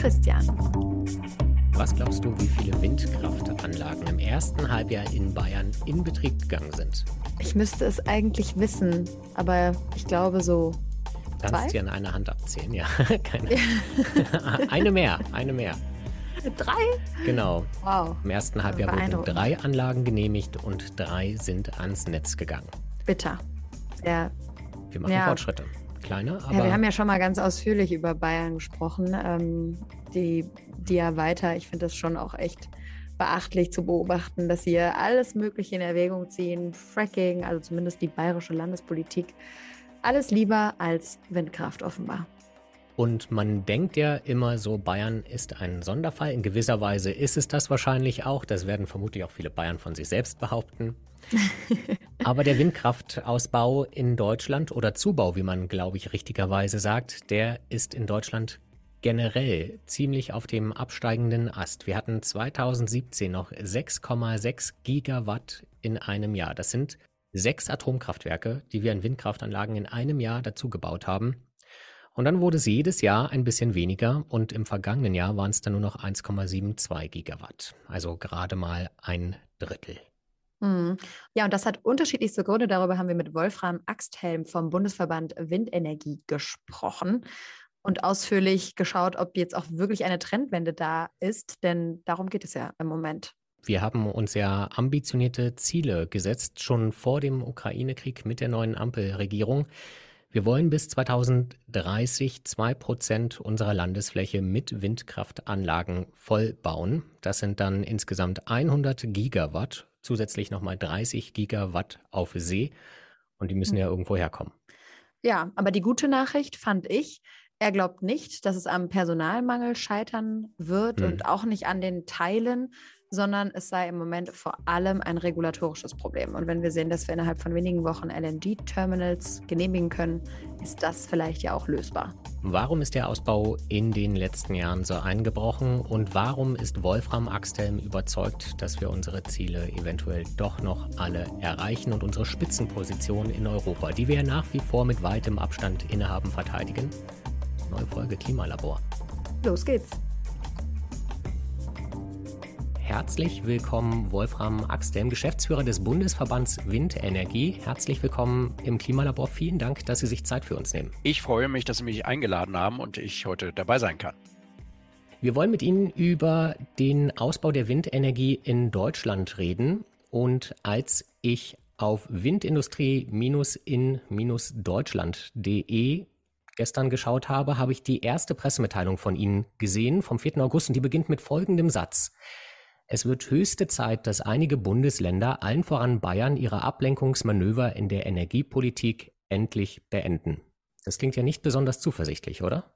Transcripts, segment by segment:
Christian. Was glaubst du, wie viele Windkraftanlagen im ersten Halbjahr in Bayern in Betrieb gegangen sind? Ich müsste es eigentlich wissen, aber ich glaube so. Du kannst dir an einer Hand abzählen, ja. Keine. eine mehr, eine mehr. Drei? Genau. Wow. Im ersten Halbjahr wurden drei Anlagen genehmigt und drei sind ans Netz gegangen. Bitter. Sehr. Wir machen ja. Fortschritte. Kleine, aber. Ja, wir haben ja schon mal ganz ausführlich über Bayern gesprochen. Ähm, die, die ja weiter, ich finde das schon auch echt beachtlich zu beobachten, dass sie alles Mögliche in Erwägung ziehen. Fracking, also zumindest die bayerische Landespolitik. Alles lieber als Windkraft offenbar. Und man denkt ja immer so, Bayern ist ein Sonderfall. In gewisser Weise ist es das wahrscheinlich auch. Das werden vermutlich auch viele Bayern von sich selbst behaupten. Aber der Windkraftausbau in Deutschland oder Zubau, wie man, glaube ich, richtigerweise sagt, der ist in Deutschland generell ziemlich auf dem absteigenden Ast. Wir hatten 2017 noch 6,6 Gigawatt in einem Jahr. Das sind sechs Atomkraftwerke, die wir in Windkraftanlagen in einem Jahr dazu gebaut haben. Und dann wurde es jedes Jahr ein bisschen weniger und im vergangenen Jahr waren es dann nur noch 1,72 Gigawatt, also gerade mal ein Drittel. Hm. Ja, und das hat unterschiedlichste Gründe. Darüber haben wir mit Wolfram Axthelm vom Bundesverband Windenergie gesprochen und ausführlich geschaut, ob jetzt auch wirklich eine Trendwende da ist, denn darum geht es ja im Moment. Wir haben uns ja ambitionierte Ziele gesetzt, schon vor dem Ukraine-Krieg mit der neuen Ampelregierung. Wir wollen bis 2030 zwei Prozent unserer Landesfläche mit Windkraftanlagen voll bauen. Das sind dann insgesamt 100 Gigawatt, zusätzlich nochmal 30 Gigawatt auf See. Und die müssen ja hm. irgendwo herkommen. Ja, aber die gute Nachricht fand ich, er glaubt nicht, dass es am Personalmangel scheitern wird hm. und auch nicht an den Teilen, sondern es sei im Moment vor allem ein regulatorisches Problem. Und wenn wir sehen, dass wir innerhalb von wenigen Wochen LNG-Terminals genehmigen können, ist das vielleicht ja auch lösbar. Warum ist der Ausbau in den letzten Jahren so eingebrochen und warum ist Wolfram Axthelm überzeugt, dass wir unsere Ziele eventuell doch noch alle erreichen und unsere Spitzenposition in Europa, die wir ja nach wie vor mit weitem Abstand innehaben, verteidigen? Neue Folge Klimalabor. Los geht's. Herzlich willkommen, Wolfram Axtem, Geschäftsführer des Bundesverbands Windenergie. Herzlich willkommen im Klimalabor. Vielen Dank, dass Sie sich Zeit für uns nehmen. Ich freue mich, dass Sie mich eingeladen haben und ich heute dabei sein kann. Wir wollen mit Ihnen über den Ausbau der Windenergie in Deutschland reden. Und als ich auf windindustrie-in-deutschland.de gestern geschaut habe, habe ich die erste Pressemitteilung von Ihnen gesehen vom 4. August und die beginnt mit folgendem Satz. Es wird höchste Zeit, dass einige Bundesländer, allen voran Bayern, ihre Ablenkungsmanöver in der Energiepolitik endlich beenden. Das klingt ja nicht besonders zuversichtlich, oder?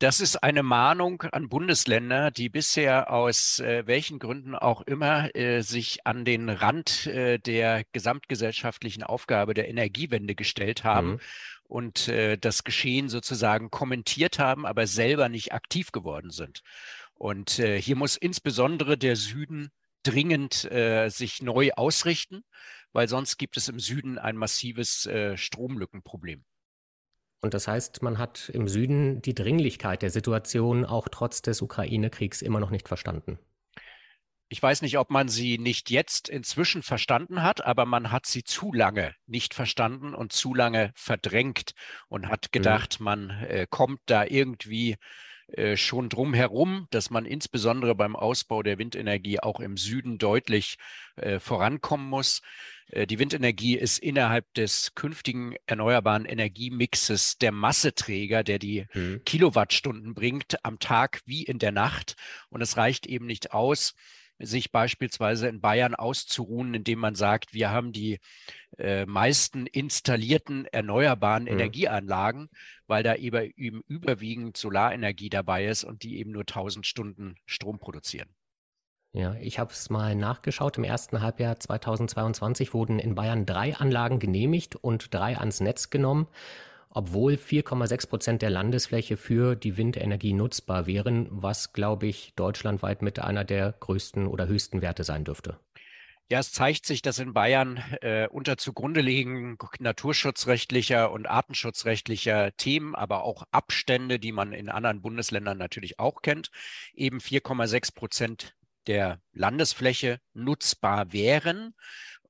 Das ist eine Mahnung an Bundesländer, die bisher aus äh, welchen Gründen auch immer äh, sich an den Rand äh, der gesamtgesellschaftlichen Aufgabe der Energiewende gestellt haben mhm. und äh, das Geschehen sozusagen kommentiert haben, aber selber nicht aktiv geworden sind. Und äh, hier muss insbesondere der Süden dringend äh, sich neu ausrichten, weil sonst gibt es im Süden ein massives äh, Stromlückenproblem. Und das heißt, man hat im Süden die Dringlichkeit der Situation auch trotz des Ukraine-Kriegs immer noch nicht verstanden. Ich weiß nicht, ob man sie nicht jetzt inzwischen verstanden hat, aber man hat sie zu lange nicht verstanden und zu lange verdrängt und hat mhm. gedacht, mhm. man äh, kommt da irgendwie schon drumherum, dass man insbesondere beim Ausbau der Windenergie auch im Süden deutlich äh, vorankommen muss. Äh, die Windenergie ist innerhalb des künftigen erneuerbaren Energiemixes der Masseträger, der die mhm. Kilowattstunden bringt, am Tag wie in der Nacht. Und es reicht eben nicht aus, sich beispielsweise in Bayern auszuruhen, indem man sagt, wir haben die äh, meisten installierten erneuerbaren mhm. Energieanlagen, weil da eben, eben überwiegend Solarenergie dabei ist und die eben nur 1000 Stunden Strom produzieren. Ja, ich habe es mal nachgeschaut. Im ersten Halbjahr 2022 wurden in Bayern drei Anlagen genehmigt und drei ans Netz genommen obwohl 4,6 Prozent der Landesfläche für die Windenergie nutzbar wären, was, glaube ich, deutschlandweit mit einer der größten oder höchsten Werte sein dürfte. Ja, es zeigt sich, dass in Bayern äh, unter zugrunde liegen naturschutzrechtlicher und artenschutzrechtlicher Themen, aber auch Abstände, die man in anderen Bundesländern natürlich auch kennt, eben 4,6 Prozent der Landesfläche nutzbar wären.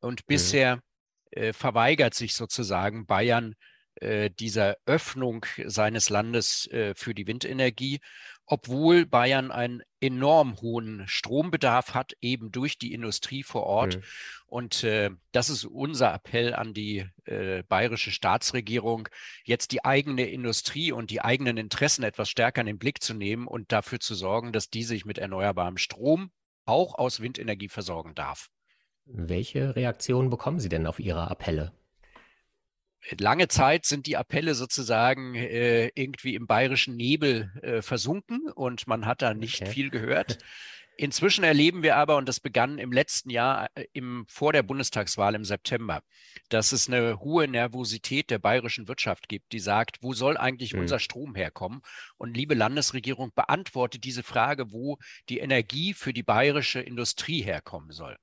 Und mhm. bisher äh, verweigert sich sozusagen Bayern dieser Öffnung seines Landes äh, für die Windenergie obwohl Bayern einen enorm hohen Strombedarf hat, eben durch die Industrie vor Ort. Mhm. Und äh, das ist unser Appell an die äh, bayerische Staatsregierung, jetzt die eigene Industrie und die eigenen Interessen etwas stärker in den Blick zu nehmen und dafür zu sorgen, dass die sich mit erneuerbarem Strom auch aus Windenergie versorgen darf. Welche Reaktionen bekommen Sie denn auf Ihre Appelle? Lange Zeit sind die Appelle sozusagen äh, irgendwie im bayerischen Nebel äh, versunken und man hat da nicht okay. viel gehört. Inzwischen erleben wir aber, und das begann im letzten Jahr äh, im, vor der Bundestagswahl im September, dass es eine hohe Nervosität der bayerischen Wirtschaft gibt, die sagt, wo soll eigentlich mhm. unser Strom herkommen? Und liebe Landesregierung, beantwortet diese Frage, wo die Energie für die bayerische Industrie herkommen soll.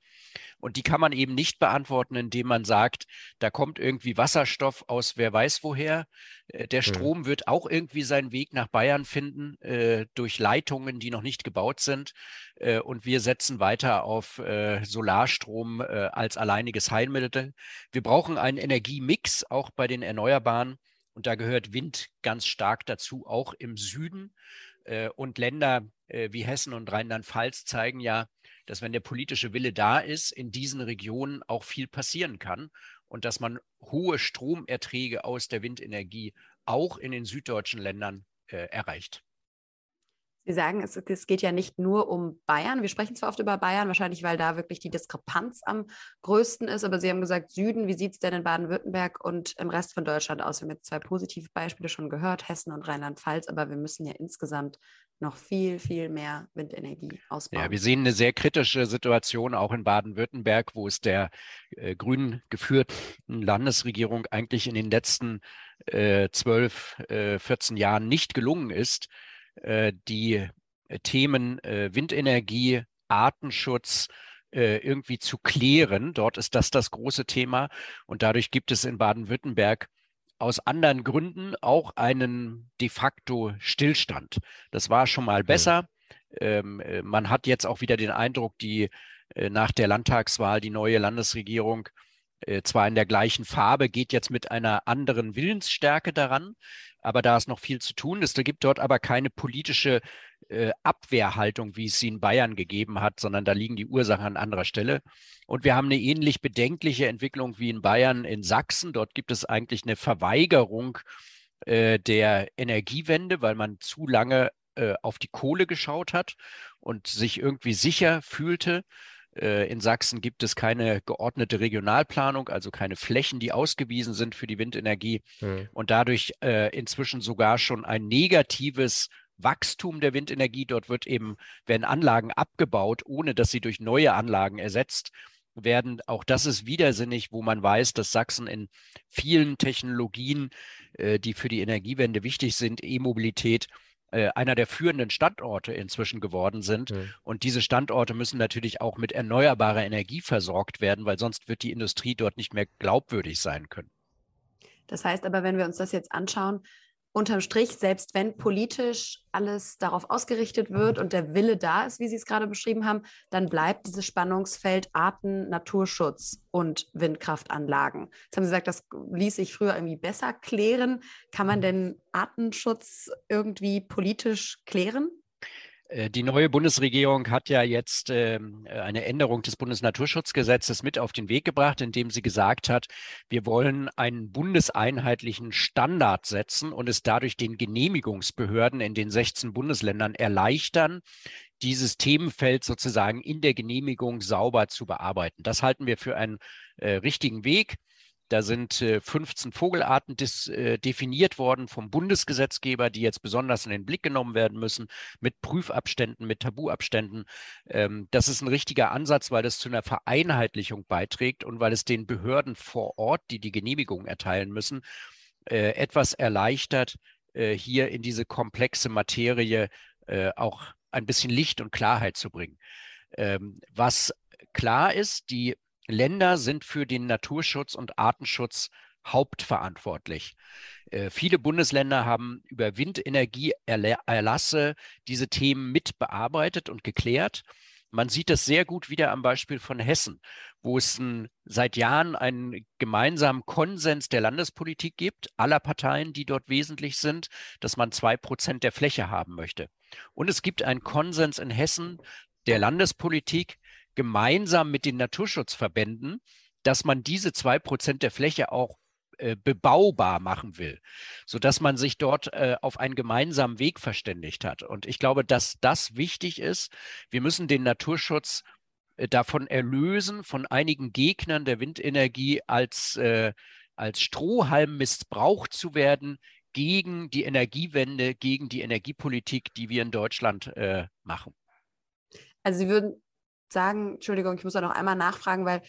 Und die kann man eben nicht beantworten, indem man sagt, da kommt irgendwie Wasserstoff aus wer weiß woher. Äh, der hm. Strom mhm. wird auch irgendwie seinen Weg nach Bayern finden, äh, durch Leitungen, die noch nicht gebaut sind. Äh, und wir setzen weiter auf äh, Solarstrom äh, als alleiniges Heilmittel. Wir brauchen einen Energiemix, auch bei den Erneuerbaren. Und da gehört Wind ganz stark dazu, auch im Süden. Äh, und Länder wie Hessen und Rheinland-Pfalz zeigen ja, dass wenn der politische Wille da ist, in diesen Regionen auch viel passieren kann und dass man hohe Stromerträge aus der Windenergie auch in den süddeutschen Ländern äh, erreicht. Sie sagen, es, es, geht ja nicht nur um Bayern. Wir sprechen zwar oft über Bayern, wahrscheinlich weil da wirklich die Diskrepanz am größten ist, aber Sie haben gesagt, Süden, wie sieht es denn in Baden-Württemberg und im Rest von Deutschland aus? Wir haben jetzt zwei positive Beispiele schon gehört, Hessen und Rheinland-Pfalz, aber wir müssen ja insgesamt noch viel, viel mehr Windenergie ausbauen. Ja, wir sehen eine sehr kritische Situation auch in Baden-Württemberg, wo es der äh, grün geführten Landesregierung eigentlich in den letzten äh, 12, äh, 14 Jahren nicht gelungen ist, äh, die äh, Themen äh, Windenergie, Artenschutz, irgendwie zu klären. Dort ist das das große Thema. Und dadurch gibt es in Baden-Württemberg aus anderen Gründen auch einen de facto Stillstand. Das war schon mal besser. Ähm, äh, man hat jetzt auch wieder den Eindruck, die äh, nach der Landtagswahl die neue Landesregierung äh, zwar in der gleichen Farbe, geht jetzt mit einer anderen Willensstärke daran, aber da ist noch viel zu tun. Es gibt dort aber keine politische äh, Abwehrhaltung, wie es sie in Bayern gegeben hat, sondern da liegen die Ursachen an anderer Stelle. Und wir haben eine ähnlich bedenkliche Entwicklung wie in Bayern in Sachsen. Dort gibt es eigentlich eine Verweigerung äh, der Energiewende, weil man zu lange äh, auf die Kohle geschaut hat und sich irgendwie sicher fühlte. Äh, in Sachsen gibt es keine geordnete Regionalplanung, also keine Flächen, die ausgewiesen sind für die Windenergie hm. und dadurch äh, inzwischen sogar schon ein negatives Wachstum der Windenergie. Dort wird eben, werden Anlagen abgebaut, ohne dass sie durch neue Anlagen ersetzt werden. Auch das ist widersinnig, wo man weiß, dass Sachsen in vielen Technologien, äh, die für die Energiewende wichtig sind, E-Mobilität, einer der führenden Standorte inzwischen geworden sind. Mhm. Und diese Standorte müssen natürlich auch mit erneuerbarer Energie versorgt werden, weil sonst wird die Industrie dort nicht mehr glaubwürdig sein können. Das heißt aber, wenn wir uns das jetzt anschauen, unterm Strich, selbst wenn politisch alles darauf ausgerichtet wird und der Wille da ist, wie Sie es gerade beschrieben haben, dann bleibt dieses Spannungsfeld Arten, Naturschutz und Windkraftanlagen. Jetzt haben Sie gesagt, das ließ sich früher irgendwie besser klären. Kann man denn Artenschutz irgendwie politisch klären? Äh, die neue Bundesregierung hat ja jetzt ähm, eine Änderung des Bundesnaturschutzgesetzes mit auf den Weg gebracht, indem sie gesagt hat, wir wollen einen bundeseinheitlichen Standard setzen und es dadurch den Genehmigungsbehörden in den 16 Bundesländern erleichtern, dieses Themenfeld sozusagen in der Genehmigung sauber zu bearbeiten. Das halten wir für einen äh, richtigen Weg. Da sind äh, 15 Vogelarten dis, äh, definiert worden vom Bundesgesetzgeber, die jetzt besonders in den Blick genommen werden müssen, mit Prüfabständen, mit Tabuabständen. Ähm, das ist ein richtiger Ansatz, weil das zu einer Vereinheitlichung beiträgt und weil es den Behörden vor Ort, die die Genehmigung erteilen müssen, äh, etwas erleichtert, äh, hier in diese komplexe Materie äh, auch ein bisschen Licht und Klarheit zu bringen. Ähm, was klar ist, die Länder sind für den Naturschutz und Artenschutz hauptverantwortlich. Äh, viele Bundesländer haben über Windenergieerlasse diese Themen mit bearbeitet und geklärt. Man sieht das sehr gut wieder am Beispiel von Hessen, wo es ein, seit Jahren einen gemeinsamen Konsens der Landespolitik gibt, aller Parteien, die dort wesentlich sind, dass man zwei Prozent der Fläche haben möchte. Und es gibt einen Konsens in Hessen der Landespolitik gemeinsam mit den Naturschutzverbänden, dass man diese zwei Prozent der Fläche auch äh, bebaubar machen will, sodass man sich dort äh, auf einen gemeinsamen Weg verständigt hat. Und ich glaube, dass das wichtig ist. Wir müssen den Naturschutz äh, davon erlösen, von einigen Gegnern der Windenergie als, äh, als Strohhalm missbraucht zu werden gegen die Energiewende, gegen die Energiepolitik, die wir in Deutschland äh, machen. Also Sie würden sagen, Entschuldigung, ich muss da noch einmal nachfragen, weil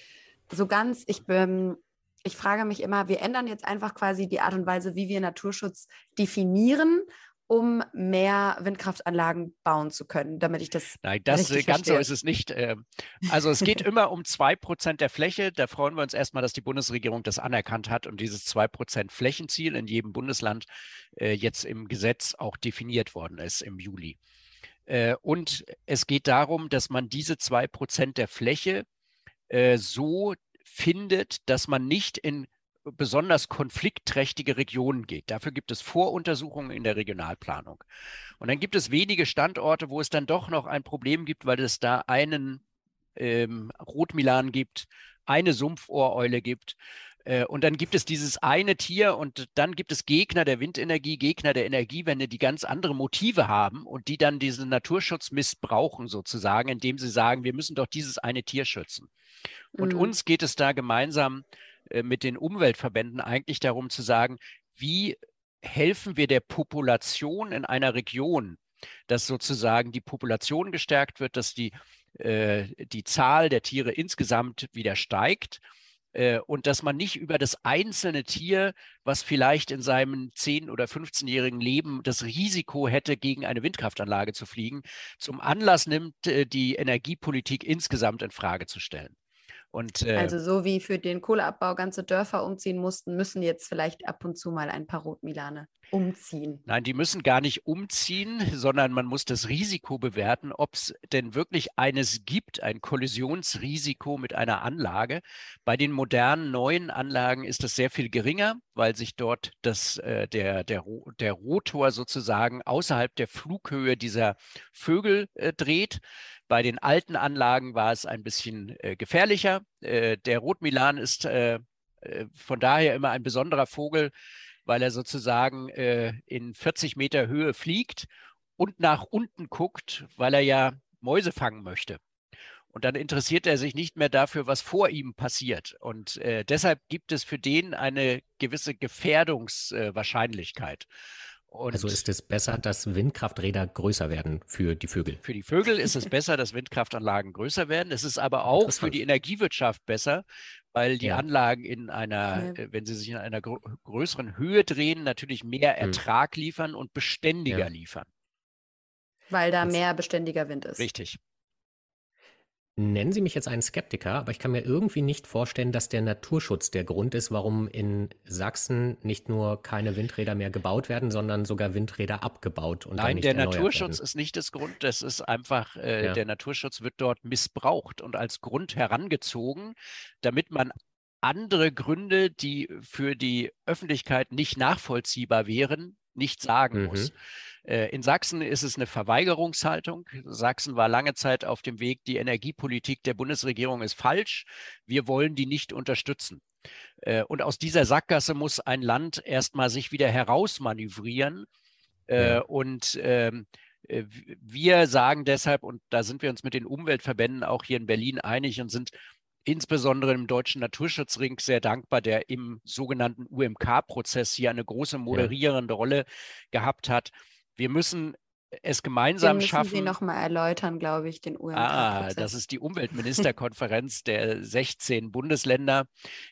so ganz, ich bin, ich frage mich immer, wir ändern jetzt einfach quasi die Art und Weise, wie wir Naturschutz definieren, um mehr Windkraftanlagen bauen zu können, damit ich das. Nein, das ganz verstehe. so ist es nicht. Ähm, also es geht immer um zwei Prozent der Fläche. Da freuen wir uns erstmal, dass die Bundesregierung das anerkannt hat und dieses zwei Prozent Flächenziel in jedem Bundesland äh, jetzt im Gesetz auch definiert worden ist im Juli. Äh, und es geht darum, dass man diese zwei Prozent der Fläche äh, so findet, dass man nicht in besonders konfliktträchtige Regionen geht. Dafür gibt es Voruntersuchungen in der Regionalplanung. Und dann gibt es wenige Standorte, wo es dann doch noch ein Problem gibt, weil es da einen ähm, Rotmilan gibt, eine Sumpfohreule gibt. Äh, und dann gibt es dieses eine Tier und dann gibt es Gegner der Windenergie, Gegner der Energiewende, die ganz andere Motive haben und die dann diesen Naturschutz missbrauchen sozusagen, indem sie sagen, wir müssen doch dieses eine Tier schützen. Und mhm. uns geht es da gemeinsam äh, mit den Umweltverbänden eigentlich darum zu sagen, wie helfen wir der Population in einer Region, dass sozusagen die Population gestärkt wird, dass die, äh, die Zahl der Tiere insgesamt wieder steigt und dass man nicht über das einzelne Tier, was vielleicht in seinem 10- oder 15-jährigen Leben das Risiko hätte, gegen eine Windkraftanlage zu fliegen, zum Anlass nimmt, äh, die Energiepolitik insgesamt in Frage zu stellen. Und, äh, also so wie für den Kohleabbau ganze Dörfer umziehen mussten, müssen jetzt vielleicht ab und zu mal ein paar Rotmilane umziehen. Nein, die müssen gar nicht umziehen, sondern man muss das Risiko bewerten, ob es denn wirklich eines gibt, ein Kollisionsrisiko mit einer Anlage. Bei den modernen neuen Anlagen ist das sehr viel geringer, weil sich dort das, äh, der, der, der Rotor sozusagen außerhalb der Flughöhe dieser Vögel äh, dreht. Bei den alten Anlagen war es ein bisschen äh, gefährlicher. Äh, der Rotmilan ist äh, äh von daher immer ein besonderer Vogel, weil er sozusagen äh, in 40 Meter Höhe fliegt und nach unten guckt, weil er ja Mäuse fangen möchte. Und dann interessiert er sich nicht mehr dafür, was vor ihm passiert. Und äh, deshalb gibt es für den eine gewisse Gefährdungswahrscheinlichkeit. Und also ist es besser, dass Windkrafträder größer werden für die Vögel? Für die Vögel ist es besser, dass Windkraftanlagen größer werden. Es ist aber auch für die Energiewirtschaft besser, weil die ja. Anlagen in einer, ja. Äh, wenn sie sich in einer größeren Höhe drehen, natürlich mehr hm. Ertrag hm. liefern und beständiger ja. liefern. Weil da mehr beständiger Wind ist. Richtig. Nennen Sie mich jetzt einen Skeptiker, aber ich kann mir irgendwie nicht vorstellen, dass der Naturschutz der Grund ist, warum in Sachsen nicht nur keine Windräder mehr gebaut werden, sondern sogar Windräder abgebaut und Nein, der Naturschutz werden. ist nicht das Grund. Das ist einfach, äh, ja. der Naturschutz wird dort missbraucht und als Grund herangezogen, damit man andere Gründe, die für die Öffentlichkeit nicht nachvollziehbar wären, nicht sagen mhm. muss. Äh, in Sachsen ist es eine Verweigerungshaltung. Sachsen war lange Zeit auf dem Weg, die Energiepolitik der Bundesregierung ist falsch. Wir wollen die nicht unterstützen. Äh, und aus dieser Sackgasse muss ein Land erstmal sich wieder herausmanövrieren. Äh, ja. Und ähm, wir sagen deshalb, und da sind wir uns mit den Umweltverbänden auch hier in Berlin einig und sind insbesondere im Deutschen Naturschutzring sehr dankbar, der im sogenannten UMK-Prozess hier eine große moderierende. Rolle gehabt hat. Wir müssen es gemeinsam den müssen schaffen. Sie noch mal erläutern, glaube ich, den UNK. Ah, das ist die Umweltministerkonferenz der 16 Bundesländer.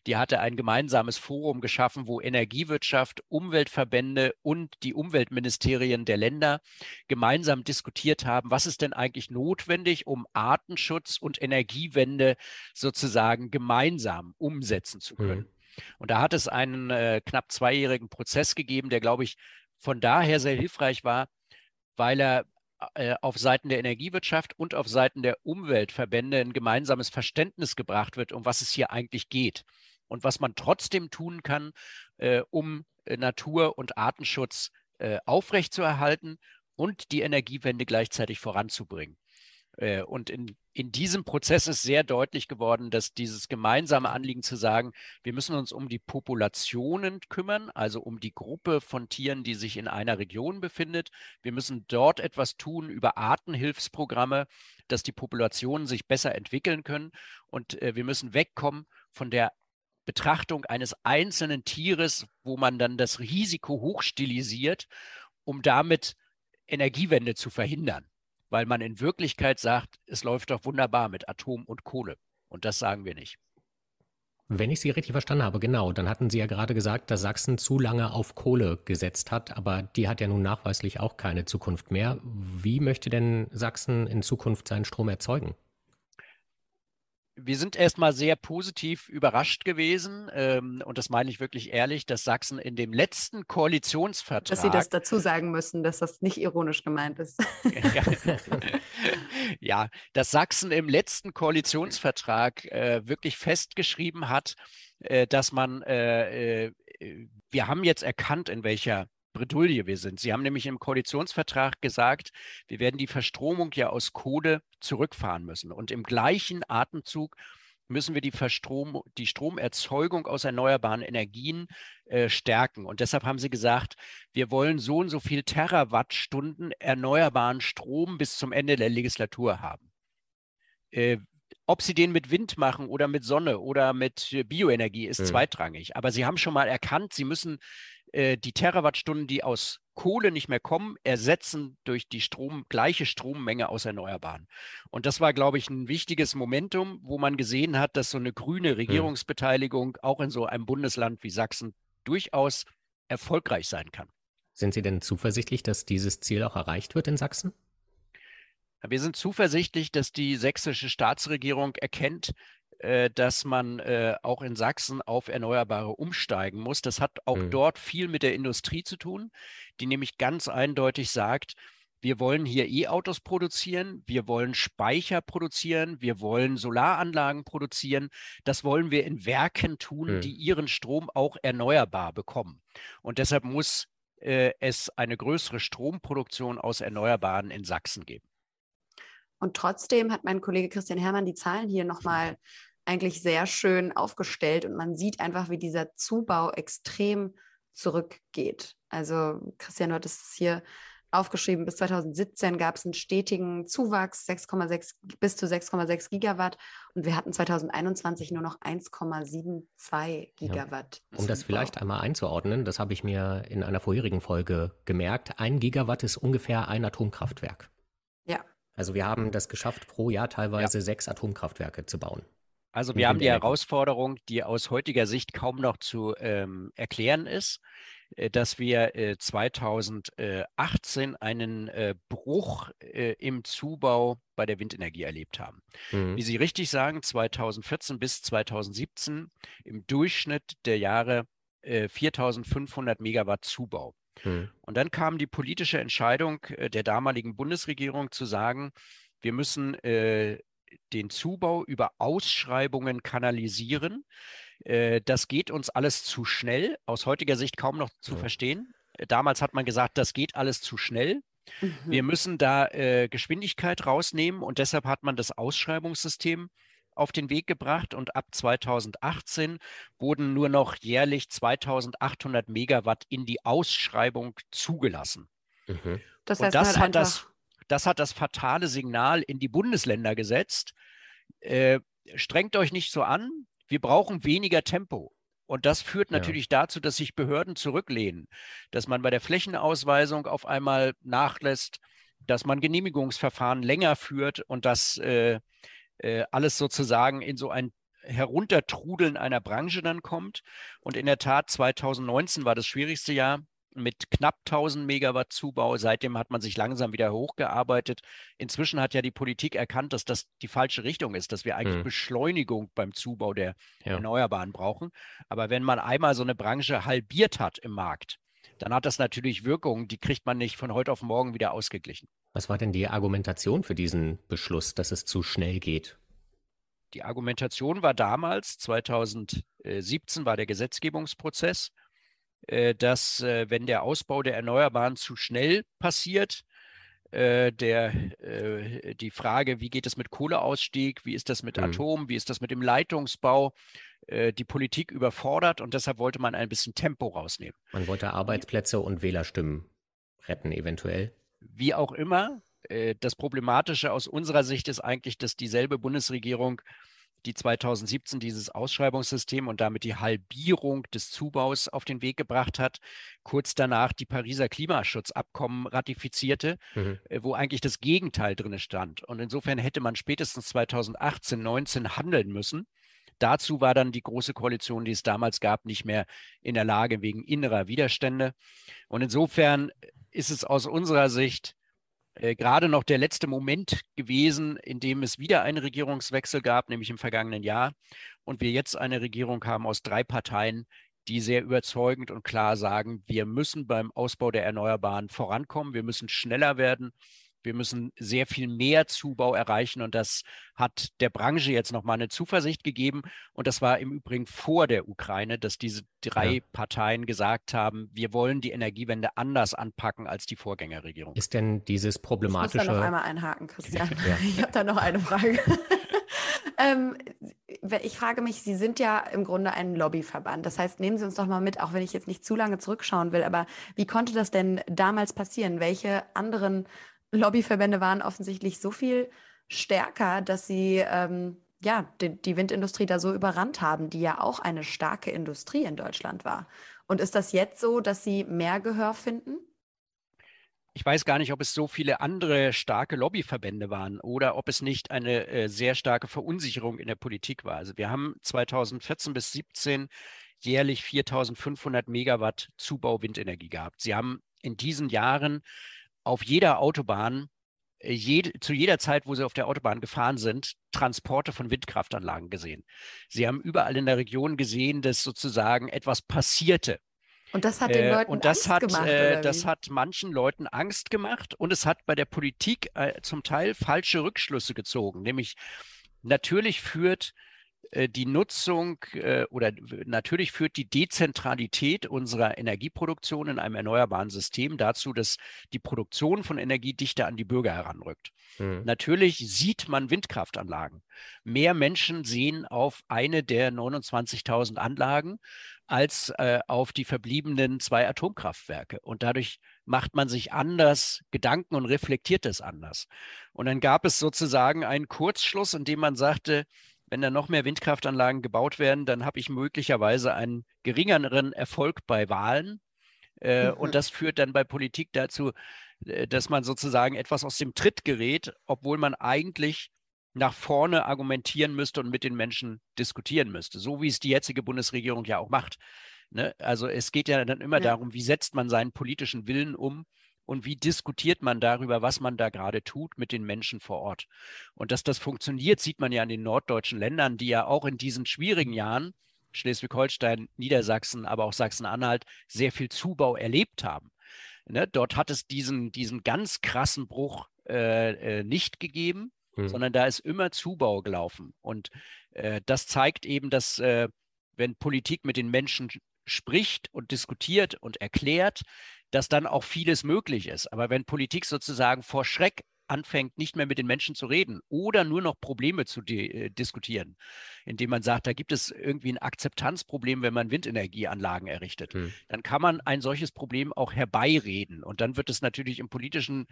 Die hatte ein gemeinsames Forum geschaffen, wo Energiewirtschaft, Umweltverbände und die Umweltministerien der Länder gemeinsam diskutiert haben, was ist denn eigentlich notwendig, um Artenschutz und Energiewende sozusagen gemeinsam umsetzen zu können. Mhm. Und da hat es einen äh, knapp zweijährigen Prozess gegeben, der, glaube ich, von daher sehr hilfreich war, weil er äh, auf Seiten der Energiewirtschaft und auf Seiten der Umweltverbände ein gemeinsames Verständnis gebracht wird, um was es hier eigentlich geht und was man trotzdem tun kann, äh, um äh, Natur- und Artenschutz aufrechtzuerhalten und die Energiewende gleichzeitig voranzubringen. Äh, und in, in diesem Prozess ist sehr deutlich geworden, dass dieses gemeinsame Anliegen zu sagen, wir müssen uns um die Populationen kümmern, also um die Gruppe von Tieren, die sich in einer Region befindet. Wir müssen dort etwas tun über Artenhilfsprogramme, dass die Populationen sich besser entwickeln können. Und äh, wir müssen wegkommen von der Betrachtung eines einzelnen Tieres, wo man dann das Risiko hochstilisiert, um damit Energiewende zu verhindern weil man in Wirklichkeit sagt, es läuft doch wunderbar mit Atom und Kohle. Und das sagen wir nicht. Wenn ich Sie richtig verstanden habe, genau, dann hatten Sie ja gerade gesagt, dass Sachsen zu lange auf Kohle gesetzt hat, aber die hat ja nun nachweislich auch keine Zukunft mehr. Wie möchte denn Sachsen in Zukunft seinen Strom erzeugen? Wir sind erstmal sehr positiv überrascht gewesen, ähm, und das meine ich wirklich ehrlich, dass Sachsen in dem letzten Koalitionsvertrag. Dass Sie das dazu sagen müssen, dass das nicht ironisch gemeint ist. ja, dass Sachsen im letzten Koalitionsvertrag äh, wirklich festgeschrieben hat, äh, dass man, äh, äh wir haben jetzt erkannt, in welcher Bredouille wir sind. Sie haben nämlich im Koalitionsvertrag gesagt, wir werden die Verstromung ja aus Kohle zurückfahren müssen. Und im gleichen Atemzug müssen wir die, Verstrom die Stromerzeugung aus erneuerbaren Energien äh, stärken. Und deshalb haben sie gesagt, wir wollen so und so viel Terawattstunden erneuerbaren Strom bis zum Ende der Legislatur haben. Äh, ob sie den mit Wind machen oder mit Sonne oder mit Bioenergie, ist mhm. zweitrangig. Aber sie haben schon mal erkannt, sie müssen äh, die Terawattstunden, die aus Kohle nicht mehr kommen, ersetzen durch die Strom, gleiche Strommenge aus Erneuerbaren. Und das war, glaube ich, ein wichtiges Momentum, wo man gesehen hat, dass so eine grüne hm. Regierungsbeteiligung mhm. auch in so einem Bundesland wie Sachsen durchaus erfolgreich sein kann. Sind Sie denn zuversichtlich, dass dieses Ziel auch erreicht wird in Sachsen? Wir sind zuversichtlich, dass die sächsische Staatsregierung erkennt, dass man äh, auch in Sachsen auf Erneuerbare umsteigen muss. Das hat auch mhm. dort viel mit der Industrie zu tun, die nämlich ganz eindeutig sagt, wir wollen hier E-Autos produzieren, wir wollen Speicher produzieren, wir wollen Solaranlagen produzieren. Das wollen wir in Werken tun, mhm. die ihren Strom auch erneuerbar bekommen. Und deshalb muss äh, es eine größere Stromproduktion aus Erneuerbaren in Sachsen geben. Und trotzdem hat mein Kollege Christian Herrmann die Zahlen hier nochmal eigentlich sehr schön aufgestellt und man sieht einfach, wie dieser Zubau extrem zurückgeht. Also Christian, du hattest es hier aufgeschrieben, bis 2017 gab es einen stetigen Zuwachs 6,6 bis zu 6,6 Gigawatt und wir hatten 2021 nur noch 1,72 Gigawatt. Ja. Um das vielleicht einmal einzuordnen, das habe ich mir in einer vorherigen Folge gemerkt, ein Gigawatt ist ungefähr ein Atomkraftwerk. Ja. Also wir haben das geschafft, pro Jahr teilweise ja. sechs Atomkraftwerke zu bauen. Also wir haben die Herausforderung, die aus heutiger Sicht kaum noch zu ähm, erklären ist, äh, dass wir äh, 2018 einen äh, Bruch äh, im Zubau bei der Windenergie erlebt haben. Mhm. Wie Sie richtig sagen, 2014 bis 2017 im Durchschnitt der Jahre 4500 äh, Megawatt Zubau. Mhm. Und dann kam die politische Entscheidung äh, der damaligen Bundesregierung zu sagen, wir müssen den Zubau über Ausschreibungen kanalisieren. Äh, das geht uns alles zu schnell, aus heutiger Sicht kaum noch zu ja. verstehen. Damals hat man gesagt, das geht alles zu schnell. Mhm. Wir müssen da äh, Geschwindigkeit rausnehmen und deshalb hat man das Ausschreibungssystem auf den Weg gebracht und ab 2018 wurden nur noch jährlich 2800 Megawatt in die Ausschreibung zugelassen. Mhm. Das heißt, und das hat das das hat das fatale Signal in die Bundesländer gesetzt. Äh, strengt euch nicht so an, wir brauchen weniger Tempo. Und das führt natürlich ja. dazu, dass sich Behörden zurücklehnen, dass man bei der Flächenausweisung auf einmal nachlässt, dass man Genehmigungsverfahren länger führt und dass äh, äh, alles sozusagen in so ein Heruntertrudeln einer Branche dann kommt. Und in der Tat, 2019 war das schwierigste Jahr mit knapp 1000 Megawatt Zubau. Seitdem hat man sich langsam wieder hochgearbeitet. Inzwischen hat ja die Politik erkannt, dass das die falsche Richtung ist, dass wir eigentlich mhm. Beschleunigung beim Zubau der ja. Erneuerbaren brauchen. Aber wenn man einmal so eine Branche halbiert hat im Markt, dann hat das natürlich Wirkungen, die kriegt man nicht von heute auf morgen wieder ausgeglichen. Was war denn die Argumentation für diesen Beschluss, dass es zu schnell geht? Die Argumentation war damals, 2017 war der Gesetzgebungsprozess, dass äh, wenn der Ausbau der Erneuerbaren zu schnell passiert, äh, der, die Frage, wie geht es mit Kohleausstieg, wie ist das mit mhm. Atom, wie ist das mit dem Leitungsbau, die Politik überfordert und deshalb wollte man ein bisschen Tempo rausnehmen. Man wollte Arbeitsplätze und Wählerstimmen retten, eventuell. Wie auch immer, das Problematische aus unserer Sicht ist eigentlich, dass dieselbe Bundesregierung die 2017 dieses Ausschreibungssystem und damit die Halbierung des Zubaus auf den Weg gebracht hat, kurz danach die Pariser Klimaschutzabkommen ratifizierte, mhm. Äh, wo eigentlich das Gegenteil drin stand. Und insofern hätte man spätestens 2018, 19 handeln müssen. Dazu war dann die große Koalition, die es damals gab, nicht mehr in der Lage wegen innerer Widerstände. Und insofern ist es aus unserer Sicht äh, gerade noch der letzte Moment gewesen, in dem es wieder einen Regierungswechsel gab, nämlich im vergangenen Jahr. Und wir jetzt eine Regierung haben aus drei Parteien, die sehr überzeugend und klar sagen, wir müssen beim Ausbau der Erneuerbaren vorankommen, wir müssen schneller werden wir müssen sehr viel mehr Zubau erreichen und das hat der Branche jetzt nochmal eine Zuversicht gegeben. Und das war im Übrigen vor der Ukraine, dass diese drei ja. Parteien gesagt haben, wir wollen die Energiewende anders anpacken als die Vorgängerregierung. Ist denn dieses problematische... Ich muss da noch einmal einhaken, Christian. ja. Ich habe da noch eine Frage. ähm, ich frage mich, Sie sind ja im Grunde ein Lobbyverband. Das heißt, nehmen Sie uns doch mal mit, auch wenn ich jetzt nicht zu lange zurückschauen will, aber wie konnte das denn damals passieren? Welche anderen Lobbyverbände waren offensichtlich so viel stärker, dass sie ähm, ja, die, die, Windindustrie da so überrannt haben, die ja auch eine starke Industrie in Deutschland war. Und ist das jetzt so, dass sie mehr Gehör finden? Ich weiß gar nicht, ob es so viele andere starke Lobbyverbände waren oder ob es nicht eine äh, sehr starke Verunsicherung in der Politik war. Also wir haben 2014 bis 2017 jährlich 4500 Megawatt Zubau Windenergie gehabt. Sie haben in diesen Jahren auf jeder Autobahn, äh, jede, zu jeder Zeit, wo sie auf der Autobahn gefahren sind, Transporte von Windkraftanlagen gesehen. Sie haben überall in der Region gesehen, dass sozusagen etwas passierte. Und das hat den äh, Leuten und das Angst hat, gemacht. Äh, das hat manchen Leuten Angst gemacht und es hat bei der Politik äh, zum Teil falsche Rückschlüsse gezogen. Nämlich natürlich führt äh, die Nutzung äh, oder natürlich führt die Dezentralität unserer Energieproduktion in einem erneuerbaren System dazu, dass die Produktion von Energie dichter an die Bürger heranrückt. Mhm. Natürlich sieht man Windkraftanlagen. Mehr Menschen sehen auf eine der 29.000 Anlagen als äh, auf die verbliebenen zwei Atomkraftwerke. Und dadurch macht man sich anders Gedanken und reflektiert es anders. Und dann gab es sozusagen einen Kurzschluss, in dem man sagte, wenn da noch mehr Windkraftanlagen gebaut werden, dann habe ich möglicherweise einen geringeren Erfolg bei Wahlen. Äh, mhm. Und das führt dann bei Politik dazu, äh, dass man sozusagen etwas aus dem Tritt gerät, obwohl man eigentlich nach vorne argumentieren müsste und mit den Menschen diskutieren müsste, so wie es die jetzige Bundesregierung ja auch macht. Ne? Also es geht ja dann immer ja. darum, wie setzt man seinen politischen Willen um und wie diskutiert man darüber, was man da gerade tut mit den Menschen vor Ort. Und dass das funktioniert, sieht man ja in den norddeutschen Ländern, die ja auch in diesen schwierigen Jahren, Schleswig-Holstein, Niedersachsen, aber auch Sachsen-Anhalt, sehr viel Zubau erlebt haben. Ne? Dort hat es diesen, diesen ganz krassen Bruch äh, äh, nicht gegeben, hm. sondern da ist immer Zubau gelaufen. Und äh, das zeigt eben, dass äh, wenn Politik mit den Menschen spricht und diskutiert und erklärt, dass dann auch vieles möglich ist. Aber wenn Politik sozusagen vor Schreck anfängt, nicht mehr mit den Menschen zu reden oder nur noch Probleme zu äh, diskutieren, indem man sagt, da gibt es irgendwie ein Akzeptanzproblem, wenn man Windenergieanlagen errichtet, hm. dann kann man ein solches Problem auch herbeireden. Und dann wird es natürlich im politischen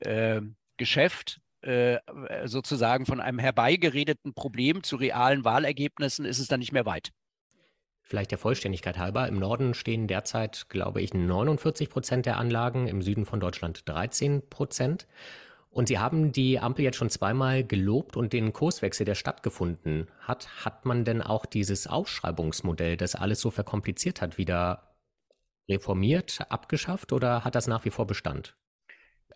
äh, Geschäft äh, sozusagen von einem herbeigeredeten Problem zu realen Wahlergebnissen ist es dann nicht mehr weit. Vielleicht der Vollständigkeit halber. Im Norden stehen derzeit, glaube ich, 49 Prozent der Anlagen, im Süden von Deutschland 13 Prozent. Und Sie haben die Ampel jetzt schon zweimal gelobt und den Kurswechsel, der stattgefunden hat. Hat man denn auch dieses Ausschreibungsmodell, das alles so verkompliziert hat, wieder reformiert, abgeschafft oder hat das nach wie vor Bestand?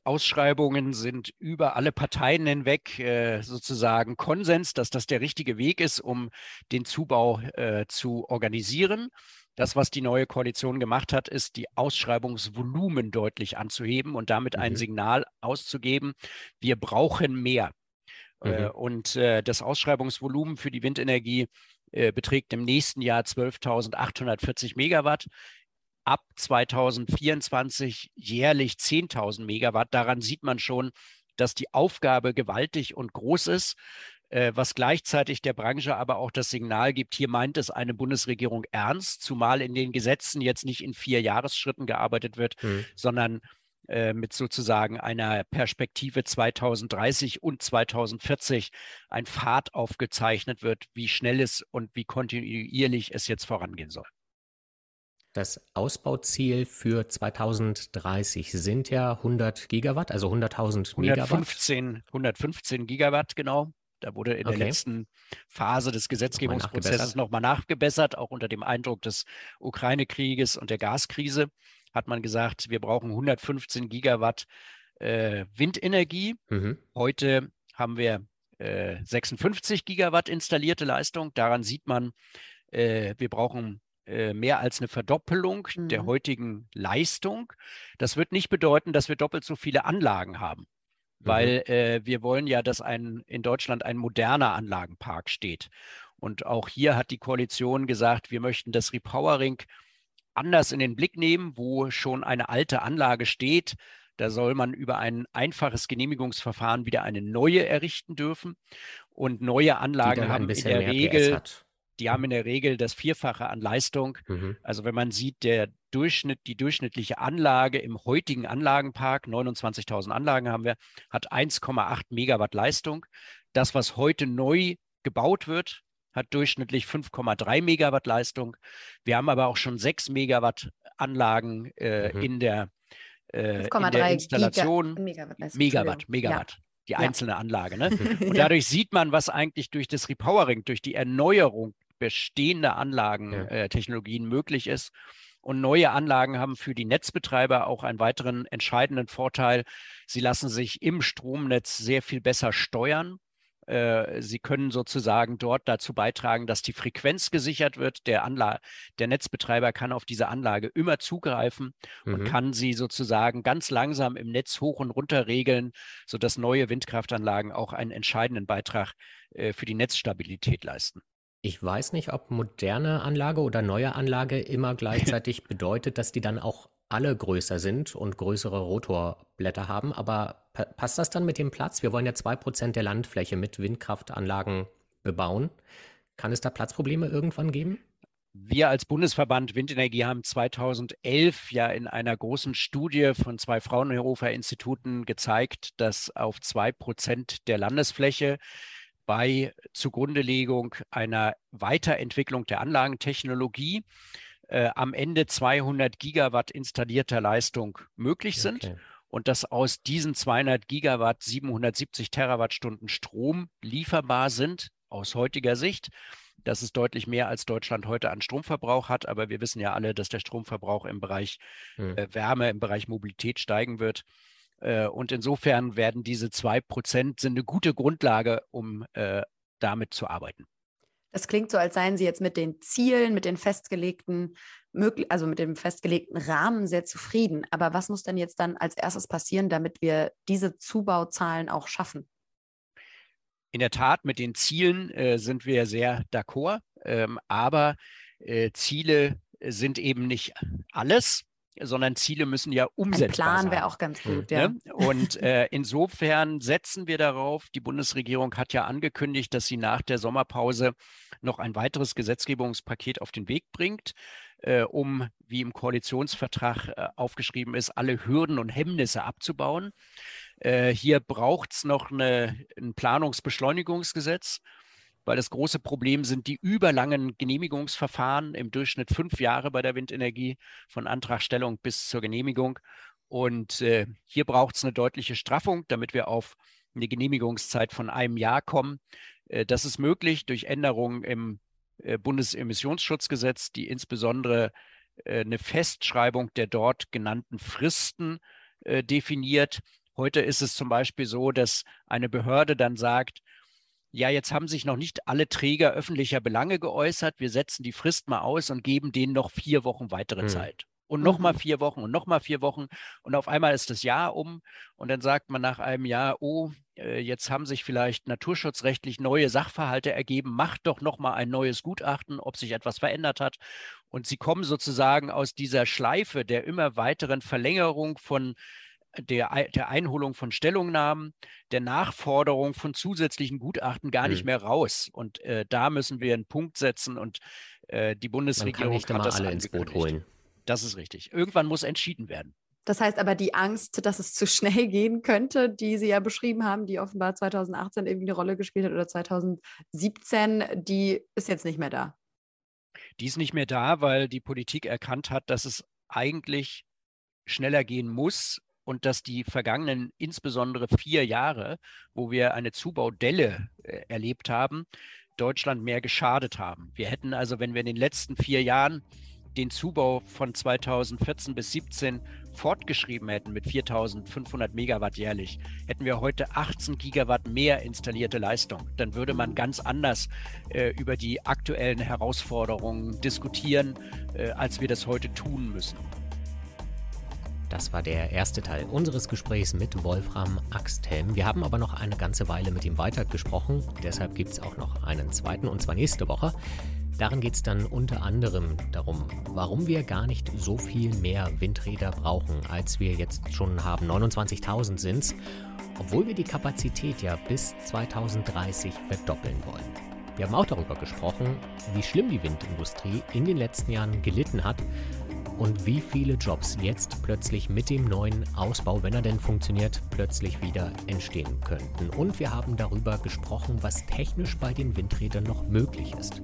Ausschreibungen sind über alle Parteien hinweg äh, sozusagen Konsens, dass das der richtige Weg ist, um den Zubau äh, zu organisieren. Das, was die neue Koalition gemacht hat, ist, die Ausschreibungsvolumen deutlich anzuheben und damit mhm. ein Signal auszugeben, wir brauchen mehr. Äh, mhm. und äh, das Ausschreibungsvolumen für die Windenergie äh, beträgt im nächsten Jahr 12.840 Megawatt ab 2024 jährlich 10.000 Megawatt. Daran sieht man schon, dass die Aufgabe gewaltig und groß ist, äh, was gleichzeitig der Branche aber auch das Signal gibt, hier meint es eine Bundesregierung ernst, zumal in den Gesetzen jetzt nicht in vier Jahresschritten gearbeitet wird, hm. sondern äh, mit sozusagen einer Perspektive 2030 und 2040 ein Pfad aufgezeichnet wird, wie schnell es und wie kontinuierlich es jetzt vorangehen soll. Das Ausbauziel für 2030 sind ja 100 Gigawatt, also 100.000 Megawatt. 115, 115 Gigawatt, genau. Da wurde in okay. der letzten Phase des Gesetzgebungsprozesses nochmal nachgebessert, auch unter dem Eindruck des Ukraine-Krieges und der Gaskrise hat man gesagt, wir brauchen 115 Gigawatt äh, Windenergie. Mhm. Heute haben wir äh, 56 Gigawatt installierte Leistung. Daran sieht man, äh, wir brauchen äh, mehr als eine Verdoppelung mhm. der heutigen Leistung. Das wird nicht bedeuten, dass wir doppelt so viele Anlagen haben, mhm. weil äh, wir wollen ja, dass ein, in Deutschland ein moderner Anlagenpark steht. Und auch hier hat die Koalition gesagt, wir möchten das Repowering anders in den Blick nehmen, wo schon eine alte Anlage steht. Da soll man über ein einfaches Genehmigungsverfahren wieder eine neue errichten dürfen. Und neue Anlagen haben in der Regel die haben in der Regel das Vierfache an Leistung. Mhm. Also wenn man sieht, der Durchschnitt, die durchschnittliche Anlage im heutigen Anlagenpark, 29.000 Anlagen haben wir, hat 1,8 Megawatt Leistung. Das, was heute neu gebaut wird, hat durchschnittlich 5,3 Megawatt Leistung. Wir haben aber auch schon 6 Megawatt Anlagen äh, mhm. in, der, äh, in der Installation. Giga Megawatt, Megawatt, Megawatt. Ja die einzelne ja. Anlage. Ne? Und dadurch sieht man, was eigentlich durch das Repowering, durch die Erneuerung bestehender Anlagentechnologien ja. äh, möglich ist. Und neue Anlagen haben für die Netzbetreiber auch einen weiteren entscheidenden Vorteil. Sie lassen sich im Stromnetz sehr viel besser steuern. Äh, sie können sozusagen dort dazu beitragen, dass die Frequenz gesichert wird. Der, Anla der Netzbetreiber kann auf diese Anlage immer zugreifen mhm. und kann sie sozusagen ganz langsam im Netz hoch und runter regeln, sodass neue Windkraftanlagen auch einen entscheidenden Beitrag äh, für die Netzstabilität leisten. Ich weiß nicht, ob moderne Anlage oder neue Anlage immer gleichzeitig bedeutet, dass die dann auch alle größer sind und größere Rotorblätter haben. Aber passt das dann mit dem Platz? Wir wollen ja zwei Prozent der Landfläche mit Windkraftanlagen bebauen. Kann es da Platzprobleme irgendwann geben? Wir als Bundesverband Windenergie haben 2011 ja in einer großen Studie von zwei Fraunhofer Instituten gezeigt, dass auf zwei Prozent der Landesfläche bei Zugrundelegung einer Weiterentwicklung der Anlagentechnologie äh, am Ende 200 Gigawatt installierter Leistung möglich sind. Okay. Und dass aus diesen 200 Gigawatt 770 Terawattstunden Strom lieferbar sind aus heutiger Sicht. Das ist deutlich mehr, als Deutschland heute an Stromverbrauch hat. Aber wir wissen ja alle, dass der Stromverbrauch im Bereich hm. äh, Wärme, im Bereich Mobilität steigen wird. Äh, und insofern werden diese zwei Prozent sind eine gute Grundlage, um äh, damit zu arbeiten. Das klingt so, als seien Sie jetzt mit den Zielen, mit den festgelegten, also mit dem festgelegten Rahmen sehr zufrieden. Aber was muss denn jetzt dann als erstes passieren, damit wir diese Zubauzahlen auch schaffen? In der Tat, mit den Zielen äh, sind wir sehr d'accord. Ähm, aber äh, Ziele sind eben nicht alles sondern Ziele müssen ja umsetzbar sein. Ein Plan wäre auch ganz gut, ja. Ne? Und äh, insofern setzen wir darauf. Die Bundesregierung hat ja angekündigt, dass sie nach der Sommerpause noch ein weiteres Gesetzgebungspaket auf den Weg bringt, äh, um, wie im Koalitionsvertrag äh, aufgeschrieben ist, alle Hürden und Hemmnisse abzubauen. Äh, hier braucht es noch eine, ein Planungsbeschleunigungsgesetz weil das große Problem sind die überlangen Genehmigungsverfahren, im Durchschnitt fünf Jahre bei der Windenergie, von Antragstellung bis zur Genehmigung. Und äh, hier braucht es eine deutliche Straffung, damit wir auf eine Genehmigungszeit von einem Jahr kommen. Äh, das ist möglich durch Änderungen im äh, Bundesemissionsschutzgesetz, die insbesondere äh, eine Festschreibung der dort genannten Fristen äh, definiert. Heute ist es zum Beispiel so, dass eine Behörde dann sagt, ja, jetzt haben sich noch nicht alle Träger öffentlicher Belange geäußert. Wir setzen die Frist mal aus und geben denen noch vier Wochen weitere hm. Zeit. Und nochmal mhm. vier Wochen und nochmal vier Wochen. Und auf einmal ist das Jahr um. Und dann sagt man nach einem Jahr, oh, äh, jetzt haben sich vielleicht naturschutzrechtlich neue Sachverhalte ergeben. Macht doch nochmal ein neues Gutachten, ob sich etwas verändert hat. Und sie kommen sozusagen aus dieser Schleife der immer weiteren Verlängerung von der, der Einholung von Stellungnahmen, der Nachforderung von zusätzlichen Gutachten gar nicht mhm. mehr raus. Und äh, da müssen wir einen Punkt setzen und äh, die Bundesregierung Man kann nicht immer alle ins Boot holen. Das ist richtig. Irgendwann muss entschieden werden. Das heißt aber, die Angst, dass es zu schnell gehen könnte, die Sie ja beschrieben haben, die offenbar 2018 irgendwie eine Rolle gespielt hat oder 2017, die ist jetzt nicht mehr da. Die ist nicht mehr da, weil die Politik erkannt hat, dass es eigentlich schneller gehen muss und dass die vergangenen insbesondere vier Jahre, wo wir eine Zubaudelle äh, erlebt haben, Deutschland mehr geschadet haben. Wir hätten also, wenn wir in den letzten vier Jahren den Zubau von 2014 bis 2017 fortgeschrieben hätten mit 4500 Megawatt jährlich, hätten wir heute 18 Gigawatt mehr installierte Leistung. Dann würde man ganz anders äh, über die aktuellen Herausforderungen diskutieren, äh, als wir das heute tun müssen. Das war der erste Teil unseres Gesprächs mit Wolfram Axthelm. Wir haben aber noch eine ganze Weile mit ihm weitergesprochen. Deshalb gibt es auch noch einen zweiten und zwar nächste Woche. Darin geht es dann unter anderem darum, warum wir gar nicht so viel mehr Windräder brauchen, als wir jetzt schon haben. 29.000 sind es, obwohl wir die Kapazität ja bis 2030 verdoppeln wollen. Wir haben auch darüber gesprochen, wie schlimm die Windindustrie in den letzten Jahren gelitten hat und wie viele Jobs jetzt plötzlich mit dem neuen Ausbau, wenn er denn funktioniert, plötzlich wieder entstehen könnten. Und wir haben darüber gesprochen, was technisch bei den Windrädern noch möglich ist.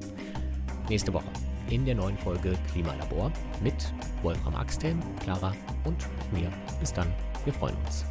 Nächste Woche in der neuen Folge Klimalabor mit Wolfram Axthelm, Clara und mir. Bis dann, wir freuen uns.